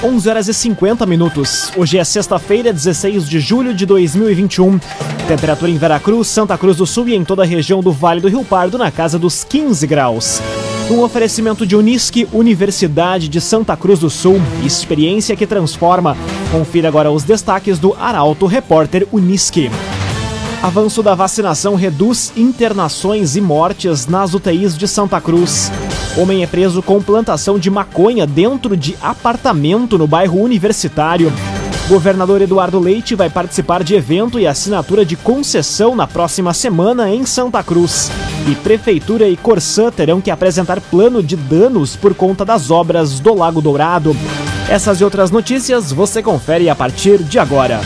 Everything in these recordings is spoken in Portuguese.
11 horas e 50 minutos. Hoje é sexta-feira, 16 de julho de 2021. Temperatura em Veracruz, Santa Cruz do Sul e em toda a região do Vale do Rio Pardo na casa dos 15 graus. Um oferecimento de Unisque, Universidade de Santa Cruz do Sul, experiência que transforma. Confira agora os destaques do Arauto Repórter Unisque. Avanço da vacinação reduz internações e mortes nas UTIs de Santa Cruz. Homem é preso com plantação de maconha dentro de apartamento no bairro Universitário. Governador Eduardo Leite vai participar de evento e assinatura de concessão na próxima semana em Santa Cruz. E Prefeitura e Corsã terão que apresentar plano de danos por conta das obras do Lago Dourado. Essas e outras notícias você confere a partir de agora.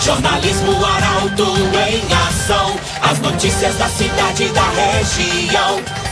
Jornalismo Arauto em ação. As notícias da cidade e da região.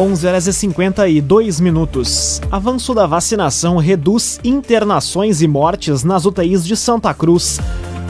11 horas e 52 minutos. Avanço da vacinação reduz internações e mortes nas UTIs de Santa Cruz.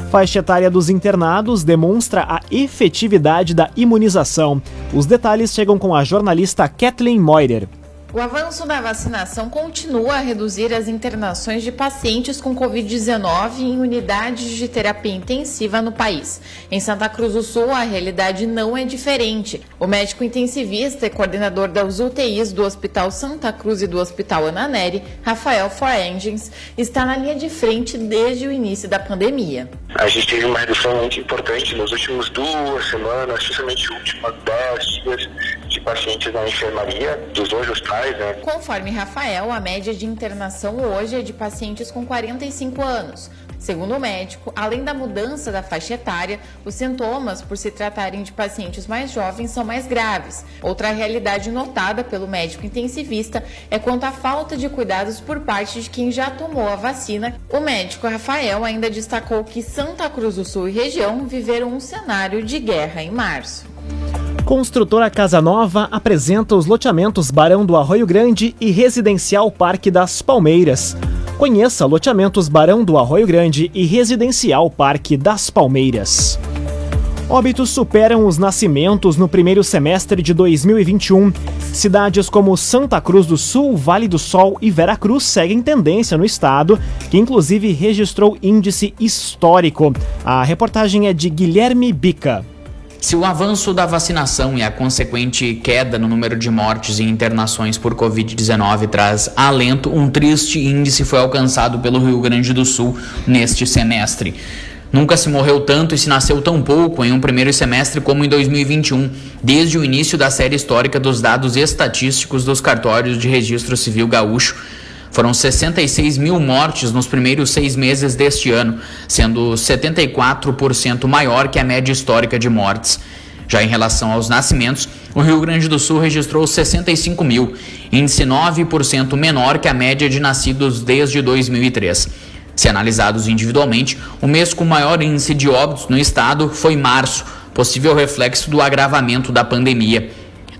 Faixa etária dos internados demonstra a efetividade da imunização. Os detalhes chegam com a jornalista Kathleen Moider. O avanço da vacinação continua a reduzir as internações de pacientes com Covid-19 em unidades de terapia intensiva no país. Em Santa Cruz do Sul, a realidade não é diferente. O médico intensivista e coordenador das UTIs do Hospital Santa Cruz e do Hospital Ana Neri, Rafael Forengens, está na linha de frente desde o início da pandemia. A gente teve uma redução muito importante nos últimos duas semanas, especialmente últimas dez dias de pacientes na enfermaria dos dois hospitais. Né? Conforme Rafael, a média de internação hoje é de pacientes com 45 anos. Segundo o médico, além da mudança da faixa etária, os sintomas, por se tratarem de pacientes mais jovens, são mais graves. Outra realidade notada pelo médico intensivista é quanto à falta de cuidados por parte de quem já tomou a vacina. O médico Rafael ainda destacou que Santa Cruz do Sul e região viveram um cenário de guerra em março. Construtora Casa Nova apresenta os loteamentos Barão do Arroio Grande e Residencial Parque das Palmeiras. Conheça loteamentos Barão do Arroio Grande e Residencial Parque das Palmeiras. Óbitos superam os nascimentos no primeiro semestre de 2021. Cidades como Santa Cruz do Sul, Vale do Sol e Veracruz seguem tendência no estado, que inclusive registrou índice histórico. A reportagem é de Guilherme Bica. Se o avanço da vacinação e a consequente queda no número de mortes e internações por Covid-19 traz alento, um triste índice foi alcançado pelo Rio Grande do Sul neste semestre. Nunca se morreu tanto e se nasceu tão pouco em um primeiro semestre como em 2021, desde o início da série histórica dos dados estatísticos dos cartórios de registro civil gaúcho foram 66 mil mortes nos primeiros seis meses deste ano, sendo 74% maior que a média histórica de mortes. Já em relação aos nascimentos, o Rio Grande do Sul registrou 65 mil, índice 9% menor que a média de nascidos desde 2003. Se analisados individualmente, o mês com maior índice de óbitos no estado foi março, possível reflexo do agravamento da pandemia.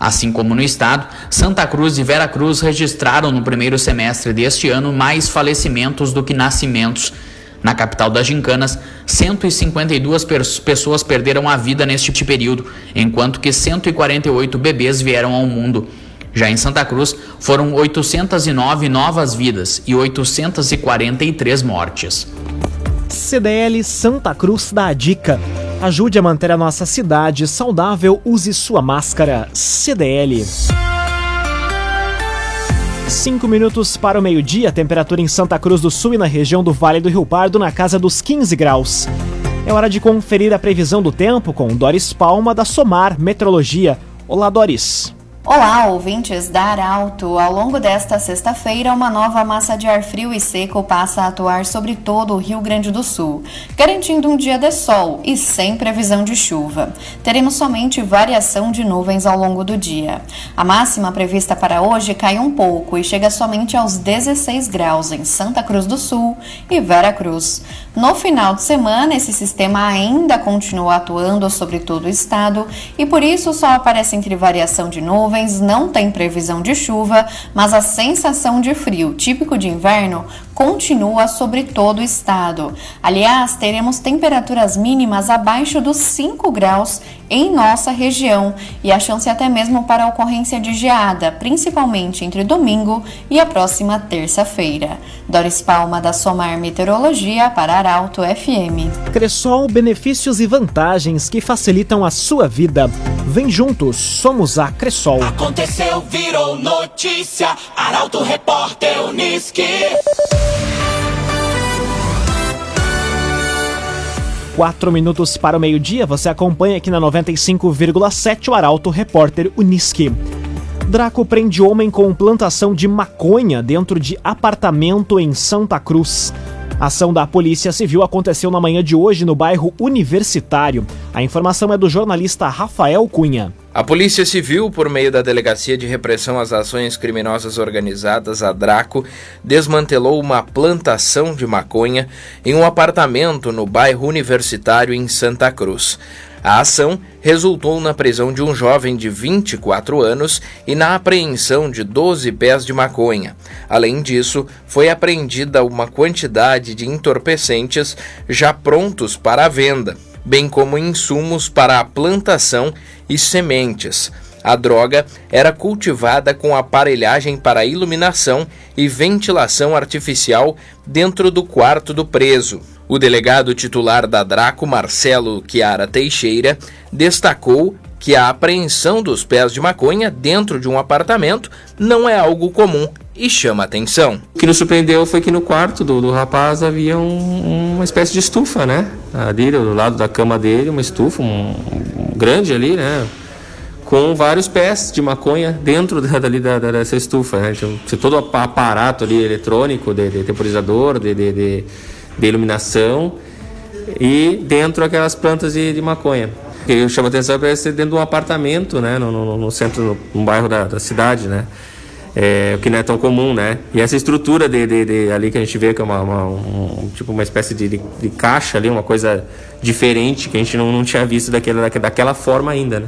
Assim como no estado, Santa Cruz e Vera Cruz registraram no primeiro semestre deste ano mais falecimentos do que nascimentos. Na capital das Gincanas, 152 pessoas perderam a vida neste período, enquanto que 148 bebês vieram ao mundo. Já em Santa Cruz, foram 809 novas vidas e 843 mortes. CDL Santa Cruz dá a dica. Ajude a manter a nossa cidade saudável, use sua máscara. CDL. Cinco minutos para o meio-dia, temperatura em Santa Cruz do Sul e na região do Vale do Rio Pardo na casa dos 15 graus. É hora de conferir a previsão do tempo com Doris Palma da Somar Metrologia. Olá, Doris. Olá, ouvintes da Arauto! Ao longo desta sexta-feira, uma nova massa de ar frio e seco passa a atuar sobre todo o Rio Grande do Sul, garantindo um dia de sol e sem previsão de chuva. Teremos somente variação de nuvens ao longo do dia. A máxima prevista para hoje cai um pouco e chega somente aos 16 graus em Santa Cruz do Sul e Vera Cruz. No final de semana, esse sistema ainda continua atuando sobre todo o estado e por isso só aparece entre variação de nuvens nuvens, não tem previsão de chuva, mas a sensação de frio típico de inverno continua sobre todo o estado. Aliás, teremos temperaturas mínimas abaixo dos 5 graus em nossa região e a chance até mesmo para a ocorrência de geada, principalmente entre domingo e a próxima terça-feira. Doris Palma da Somar Meteorologia para Arauto FM. Cressol, benefícios e vantagens que facilitam a sua vida. Vem juntos, somos a Cressol. Aconteceu, virou notícia. Arauto Repórter Uniski. Quatro minutos para o meio-dia, você acompanha aqui na 95,7 o Arauto Repórter Uniski. Draco prende homem com plantação de maconha dentro de apartamento em Santa Cruz. A ação da Polícia Civil aconteceu na manhã de hoje no bairro Universitário. A informação é do jornalista Rafael Cunha. A Polícia Civil, por meio da Delegacia de Repressão às Ações Criminosas Organizadas, a DRACO, desmantelou uma plantação de maconha em um apartamento no bairro Universitário em Santa Cruz. A ação resultou na prisão de um jovem de 24 anos e na apreensão de 12 pés de maconha. Além disso, foi apreendida uma quantidade de entorpecentes já prontos para a venda bem como insumos para a plantação e sementes. A droga era cultivada com aparelhagem para iluminação e ventilação artificial dentro do quarto do preso. O delegado titular da Draco, Marcelo Chiara Teixeira, destacou que a apreensão dos pés de maconha dentro de um apartamento não é algo comum e chama atenção. O que nos surpreendeu foi que no quarto do, do rapaz havia um, uma espécie de estufa, né? Ali do lado da cama dele, uma estufa, um, um grande ali, né? Com vários pés de maconha dentro da, dali da, dessa estufa, né? Então, todo o aparato ali eletrônico, de, de temporizador, de, de, de, de iluminação e dentro aquelas plantas de, de maconha que chama atenção é ser dentro de um apartamento, né, no, no, no centro, no, no bairro da, da, cidade, né, é, o que não é tão comum, né, e essa estrutura de, de, de ali que a gente vê que é uma, uma um, tipo uma espécie de, de, de, caixa ali, uma coisa diferente que a gente não, não tinha visto daquela, daquela forma ainda, né.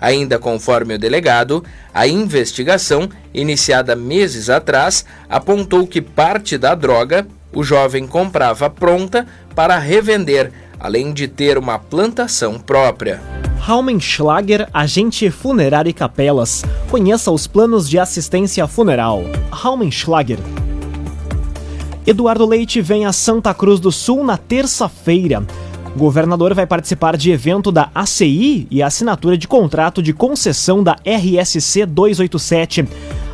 Ainda conforme o delegado, a investigação, iniciada meses atrás, apontou que parte da droga o jovem comprava pronta para revender além de ter uma plantação própria. Raumenschlager, agente funerário e capelas. Conheça os planos de assistência funeral. Raumenschlager. Eduardo Leite vem a Santa Cruz do Sul na terça-feira. O governador vai participar de evento da ACI e assinatura de contrato de concessão da RSC 287.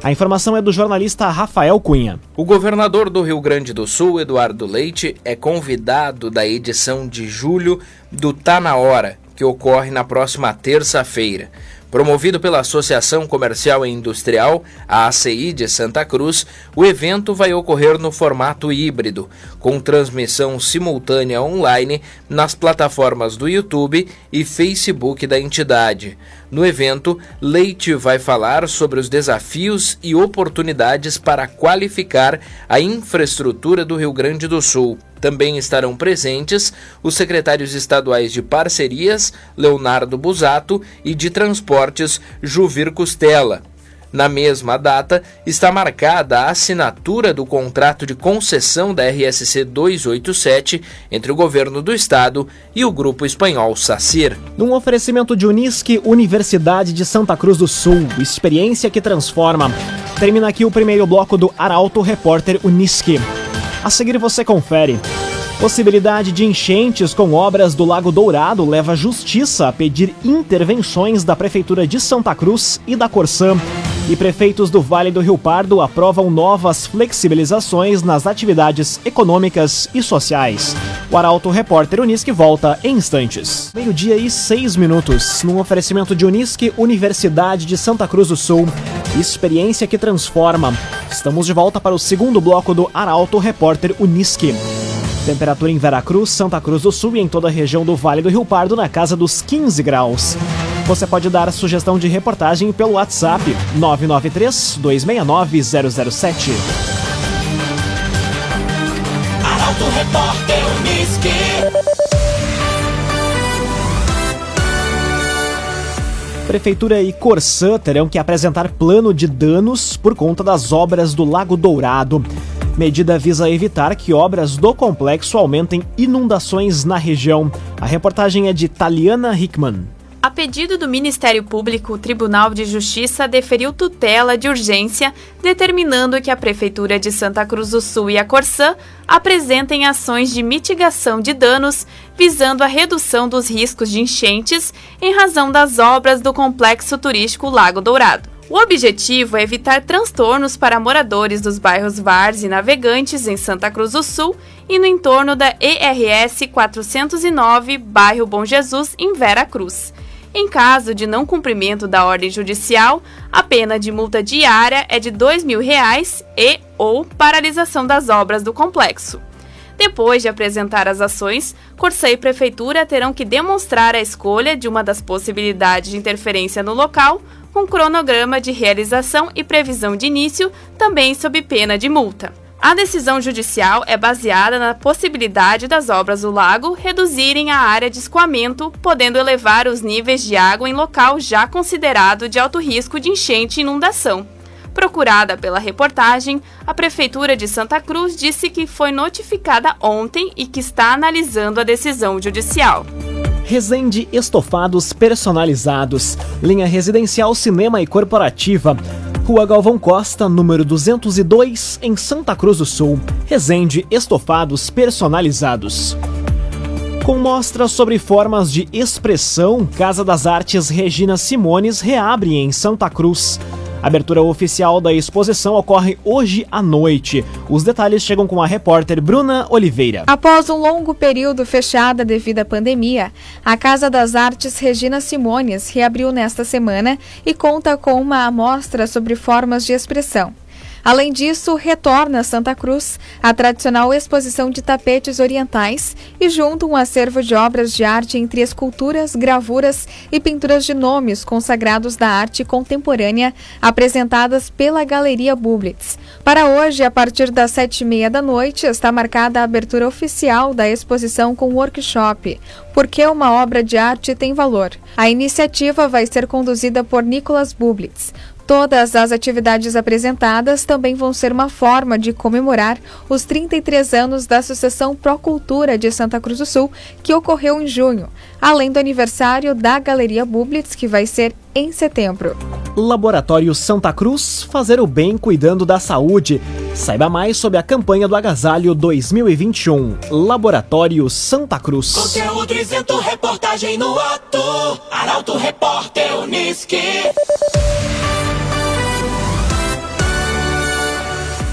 A informação é do jornalista Rafael Cunha. O governador do Rio Grande do Sul, Eduardo Leite, é convidado da edição de julho do Tá na Hora, que ocorre na próxima terça-feira. Promovido pela Associação Comercial e Industrial, a ACI de Santa Cruz, o evento vai ocorrer no formato híbrido, com transmissão simultânea online nas plataformas do YouTube e Facebook da entidade. No evento, Leite vai falar sobre os desafios e oportunidades para qualificar a infraestrutura do Rio Grande do Sul. Também estarão presentes os secretários estaduais de Parcerias, Leonardo Busato, e de Transportes, Juvir Costela. Na mesma data, está marcada a assinatura do contrato de concessão da RSC 287 entre o governo do estado e o grupo espanhol SACIR. Num oferecimento de Unisque, Universidade de Santa Cruz do Sul, experiência que transforma. Termina aqui o primeiro bloco do Arauto Repórter Unisque. A seguir você confere. Possibilidade de enchentes com obras do Lago Dourado leva a Justiça a pedir intervenções da Prefeitura de Santa Cruz e da Corsã. E prefeitos do Vale do Rio Pardo aprovam novas flexibilizações nas atividades econômicas e sociais. O Arauto Repórter Unisque volta em instantes. Meio-dia e seis minutos, num oferecimento de Unisque, Universidade de Santa Cruz do Sul. Experiência que transforma. Estamos de volta para o segundo bloco do Arauto Repórter Unisque. Temperatura em Veracruz, Santa Cruz do Sul e em toda a região do Vale do Rio Pardo na casa dos 15 graus. Você pode dar sugestão de reportagem pelo WhatsApp 993 269 007. Arauto Repórter Unisque. Prefeitura e Corsã terão que apresentar plano de danos por conta das obras do Lago Dourado. Medida visa evitar que obras do complexo aumentem inundações na região. A reportagem é de Taliana Hickman. A pedido do Ministério Público, o Tribunal de Justiça deferiu tutela de urgência, determinando que a Prefeitura de Santa Cruz do Sul e a Corsã apresentem ações de mitigação de danos, visando a redução dos riscos de enchentes em razão das obras do complexo turístico Lago Dourado. O objetivo é evitar transtornos para moradores dos bairros Vars e Navegantes, em Santa Cruz do Sul, e no entorno da ERS 409, bairro Bom Jesus, em Vera Cruz. Em caso de não cumprimento da ordem judicial, a pena de multa diária é de 2 mil reais e ou paralisação das obras do complexo. Depois de apresentar as ações, Corsã e Prefeitura terão que demonstrar a escolha de uma das possibilidades de interferência no local, com cronograma de realização e previsão de início, também sob pena de multa. A decisão judicial é baseada na possibilidade das obras do lago reduzirem a área de escoamento, podendo elevar os níveis de água em local já considerado de alto risco de enchente e inundação. Procurada pela reportagem, a Prefeitura de Santa Cruz disse que foi notificada ontem e que está analisando a decisão judicial. Resende Estofados Personalizados, linha residencial, cinema e corporativa. Rua Galvão Costa, número 202, em Santa Cruz do Sul. Resende Estofados Personalizados. Com mostra sobre formas de expressão, Casa das Artes Regina Simones reabre em Santa Cruz. A abertura oficial da exposição ocorre hoje à noite. Os detalhes chegam com a repórter Bruna Oliveira. Após um longo período fechada devido à pandemia, a Casa das Artes Regina Simones reabriu nesta semana e conta com uma amostra sobre formas de expressão. Além disso, retorna a Santa Cruz a tradicional exposição de tapetes orientais e junto um acervo de obras de arte entre esculturas, gravuras e pinturas de nomes consagrados da arte contemporânea apresentadas pela Galeria Bublitz. Para hoje, a partir das sete e meia da noite, está marcada a abertura oficial da exposição com workshop, porque uma obra de arte tem valor. A iniciativa vai ser conduzida por Nicolas Bublitz. Todas as atividades apresentadas também vão ser uma forma de comemorar os 33 anos da Associação Procultura de Santa Cruz do Sul, que ocorreu em junho, além do aniversário da Galeria Bublitz, que vai ser em setembro. Laboratório Santa Cruz, fazer o bem cuidando da saúde. Saiba mais sobre a campanha do Agasalho 2021. Laboratório Santa Cruz. Conteúdo isento, reportagem no ato. Arauto Repórter Unisque.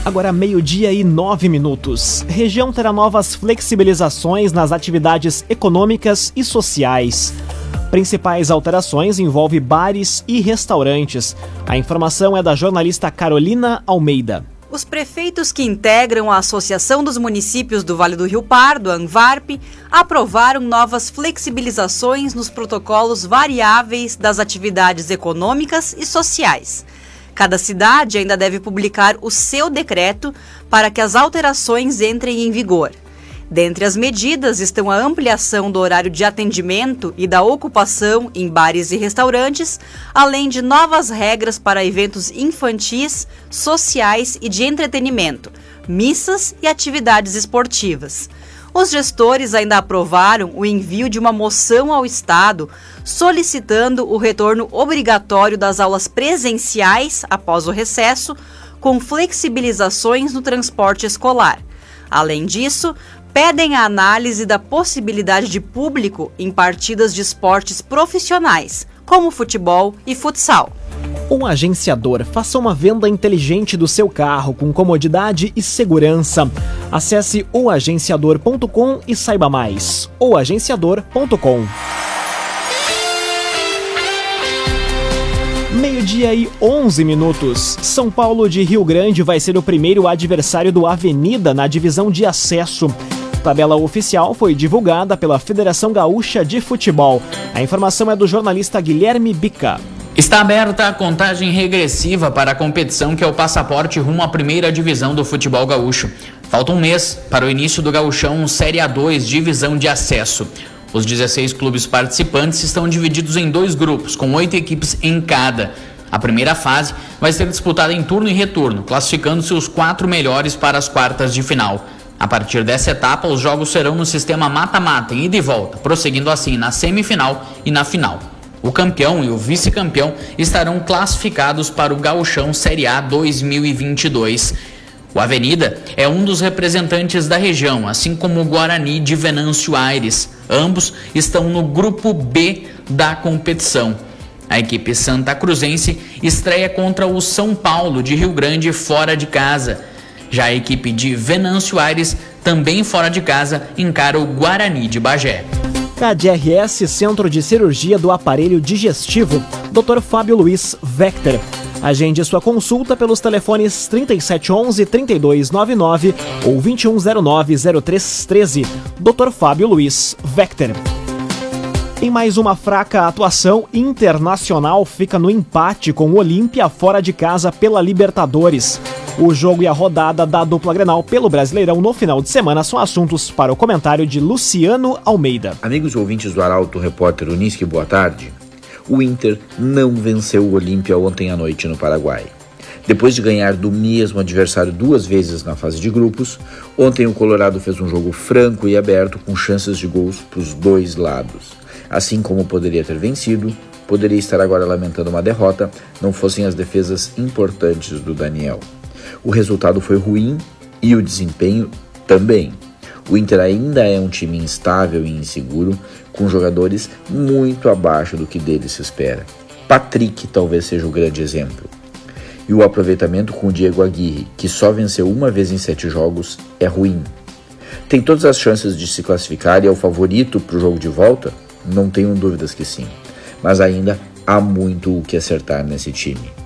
Agora meio-dia e nove minutos. Região terá novas flexibilizações nas atividades econômicas e sociais. Principais alterações envolvem bares e restaurantes. A informação é da jornalista Carolina Almeida. Os prefeitos que integram a Associação dos Municípios do Vale do Rio Pardo, ANVARP, aprovaram novas flexibilizações nos protocolos variáveis das atividades econômicas e sociais. Cada cidade ainda deve publicar o seu decreto para que as alterações entrem em vigor. Dentre as medidas estão a ampliação do horário de atendimento e da ocupação em bares e restaurantes, além de novas regras para eventos infantis, sociais e de entretenimento, missas e atividades esportivas. Os gestores ainda aprovaram o envio de uma moção ao Estado solicitando o retorno obrigatório das aulas presenciais após o recesso, com flexibilizações no transporte escolar. Além disso, pedem a análise da possibilidade de público em partidas de esportes profissionais, como futebol e futsal. Um agenciador faça uma venda inteligente do seu carro com comodidade e segurança. Acesse oagenciador.com e saiba mais. oagenciador.com Meio-dia e 11 minutos. São Paulo de Rio Grande vai ser o primeiro adversário do Avenida na divisão de acesso. tabela oficial foi divulgada pela Federação Gaúcha de Futebol. A informação é do jornalista Guilherme Bica. Está aberta a contagem regressiva para a competição que é o passaporte rumo à primeira divisão do futebol gaúcho. Falta um mês para o início do Gaúchão Série A2, divisão de acesso. Os 16 clubes participantes estão divididos em dois grupos, com oito equipes em cada. A primeira fase vai ser disputada em turno e retorno, classificando-se os quatro melhores para as quartas de final. A partir dessa etapa, os jogos serão no sistema mata-mata, ida e volta, prosseguindo assim na semifinal e na final. O campeão e o vice-campeão estarão classificados para o Gauchão Série A 2022. O Avenida é um dos representantes da região, assim como o Guarani de Venâncio Aires. Ambos estão no grupo B da competição. A equipe santa cruzense estreia contra o São Paulo de Rio Grande fora de casa. Já a equipe de Venâncio Aires, também fora de casa, encara o Guarani de Bagé. KDRS Centro de Cirurgia do Aparelho Digestivo, Dr. Fábio Luiz Vector. Agende sua consulta pelos telefones 3711-3299 ou 2109-0313. Dr. Fábio Luiz Vector. Em mais uma fraca atuação, Internacional fica no empate com o Olímpia fora de casa pela Libertadores. O jogo e a rodada da dupla Grenal pelo Brasileirão no final de semana são assuntos para o comentário de Luciano Almeida. Amigos ouvintes do Arauto, repórter Unisque, boa tarde. O Inter não venceu o Olímpia ontem à noite no Paraguai. Depois de ganhar do mesmo adversário duas vezes na fase de grupos, ontem o Colorado fez um jogo franco e aberto com chances de gols para os dois lados. Assim como poderia ter vencido, poderia estar agora lamentando uma derrota, não fossem as defesas importantes do Daniel. O resultado foi ruim e o desempenho também. O Inter ainda é um time instável e inseguro, com jogadores muito abaixo do que dele se espera. Patrick talvez seja o grande exemplo. E o aproveitamento com o Diego Aguirre, que só venceu uma vez em sete jogos, é ruim. Tem todas as chances de se classificar e é o favorito para o jogo de volta? Não tenho dúvidas que sim. Mas ainda há muito o que acertar nesse time.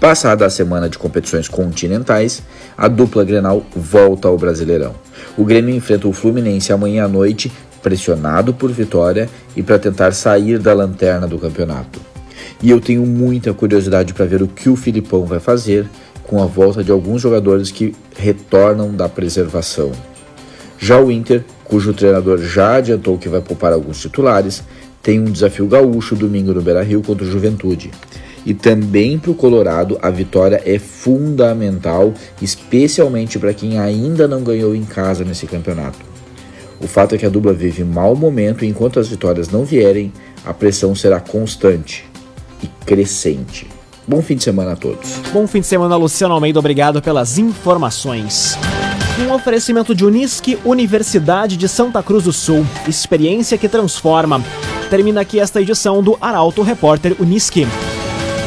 Passada a semana de competições continentais, a dupla Grenal volta ao Brasileirão. O Grêmio enfrenta o Fluminense amanhã à noite, pressionado por vitória e para tentar sair da lanterna do campeonato. E eu tenho muita curiosidade para ver o que o Filipão vai fazer com a volta de alguns jogadores que retornam da preservação. Já o Inter, cujo treinador já adiantou que vai poupar alguns titulares, tem um desafio gaúcho domingo no Beira-Rio contra o Juventude. E também para o Colorado, a vitória é fundamental, especialmente para quem ainda não ganhou em casa nesse campeonato. O fato é que a dupla vive mau momento e enquanto as vitórias não vierem, a pressão será constante e crescente. Bom fim de semana a todos. Bom fim de semana, Luciano Almeida. Obrigado pelas informações. Um oferecimento de Unisque, Universidade de Santa Cruz do Sul. Experiência que transforma. Termina aqui esta edição do Arauto Repórter Unisque.